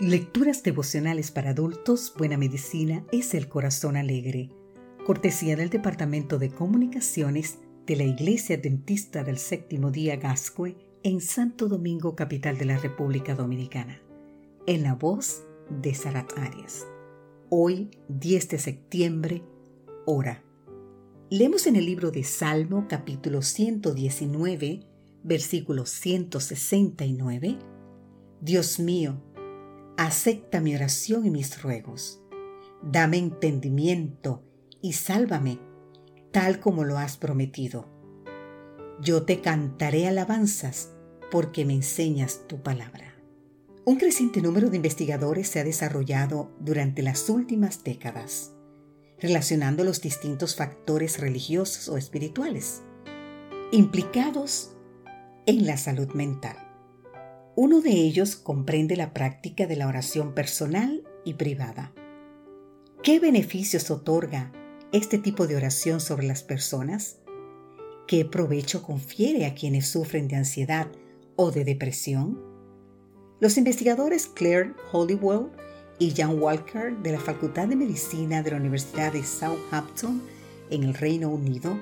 Lecturas devocionales para adultos, Buena Medicina es el Corazón Alegre. Cortesía del Departamento de Comunicaciones de la Iglesia Dentista del Séptimo Día Gascue en Santo Domingo, capital de la República Dominicana. En la voz de Sarat Arias. Hoy, 10 de septiembre, hora. Leemos en el libro de Salmo, capítulo 119, versículo 169. Dios mío, acepta mi oración y mis ruegos. Dame entendimiento y sálvame, tal como lo has prometido. Yo te cantaré alabanzas porque me enseñas tu palabra. Un creciente número de investigadores se ha desarrollado durante las últimas décadas, relacionando los distintos factores religiosos o espirituales implicados en la salud mental. Uno de ellos comprende la práctica de la oración personal y privada. ¿Qué beneficios otorga este tipo de oración sobre las personas? ¿Qué provecho confiere a quienes sufren de ansiedad o de depresión? Los investigadores Claire Hollywell y Jan Walker de la Facultad de Medicina de la Universidad de Southampton en el Reino Unido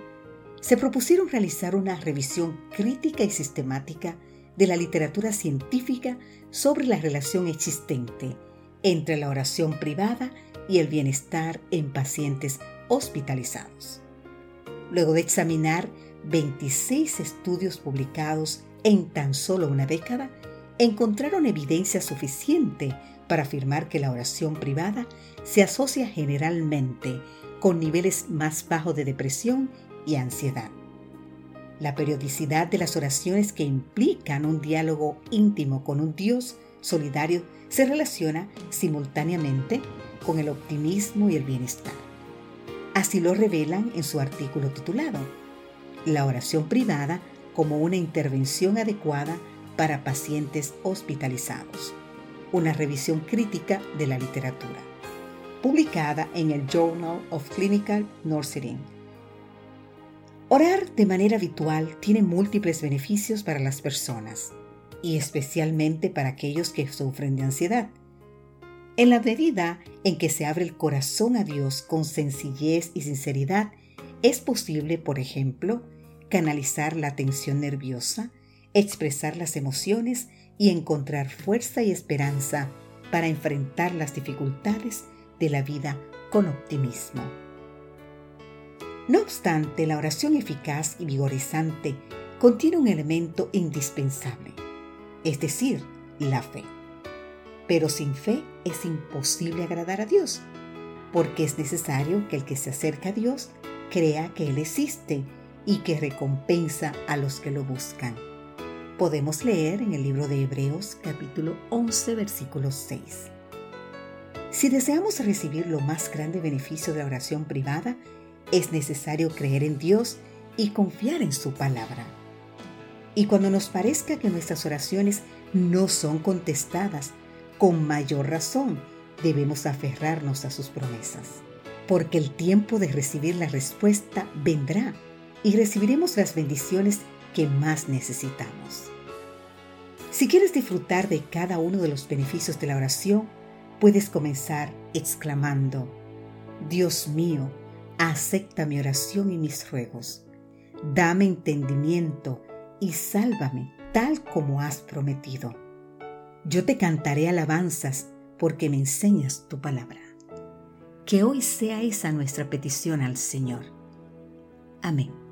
se propusieron realizar una revisión crítica y sistemática de la literatura científica sobre la relación existente entre la oración privada y el bienestar en pacientes hospitalizados. Luego de examinar 26 estudios publicados en tan solo una década, encontraron evidencia suficiente para afirmar que la oración privada se asocia generalmente con niveles más bajos de depresión y ansiedad. La periodicidad de las oraciones que implican un diálogo íntimo con un Dios solidario se relaciona simultáneamente con el optimismo y el bienestar. Así lo revelan en su artículo titulado La oración privada como una intervención adecuada para pacientes hospitalizados. Una revisión crítica de la literatura. Publicada en el Journal of Clinical Nursing Orar de manera habitual tiene múltiples beneficios para las personas y especialmente para aquellos que sufren de ansiedad. En la medida en que se abre el corazón a Dios con sencillez y sinceridad, es posible, por ejemplo, canalizar la tensión nerviosa, expresar las emociones y encontrar fuerza y esperanza para enfrentar las dificultades de la vida con optimismo. No obstante, la oración eficaz y vigorizante contiene un elemento indispensable, es decir, la fe. Pero sin fe es imposible agradar a Dios, porque es necesario que el que se acerca a Dios crea que Él existe y que recompensa a los que lo buscan. Podemos leer en el libro de Hebreos capítulo 11 versículo 6. Si deseamos recibir lo más grande beneficio de la oración privada, es necesario creer en Dios y confiar en su palabra. Y cuando nos parezca que nuestras oraciones no son contestadas, con mayor razón debemos aferrarnos a sus promesas, porque el tiempo de recibir la respuesta vendrá y recibiremos las bendiciones que más necesitamos. Si quieres disfrutar de cada uno de los beneficios de la oración, puedes comenzar exclamando, Dios mío, acepta mi oración y mis ruegos. Dame entendimiento y sálvame tal como has prometido. Yo te cantaré alabanzas porque me enseñas tu palabra. Que hoy sea esa nuestra petición al Señor. Amén.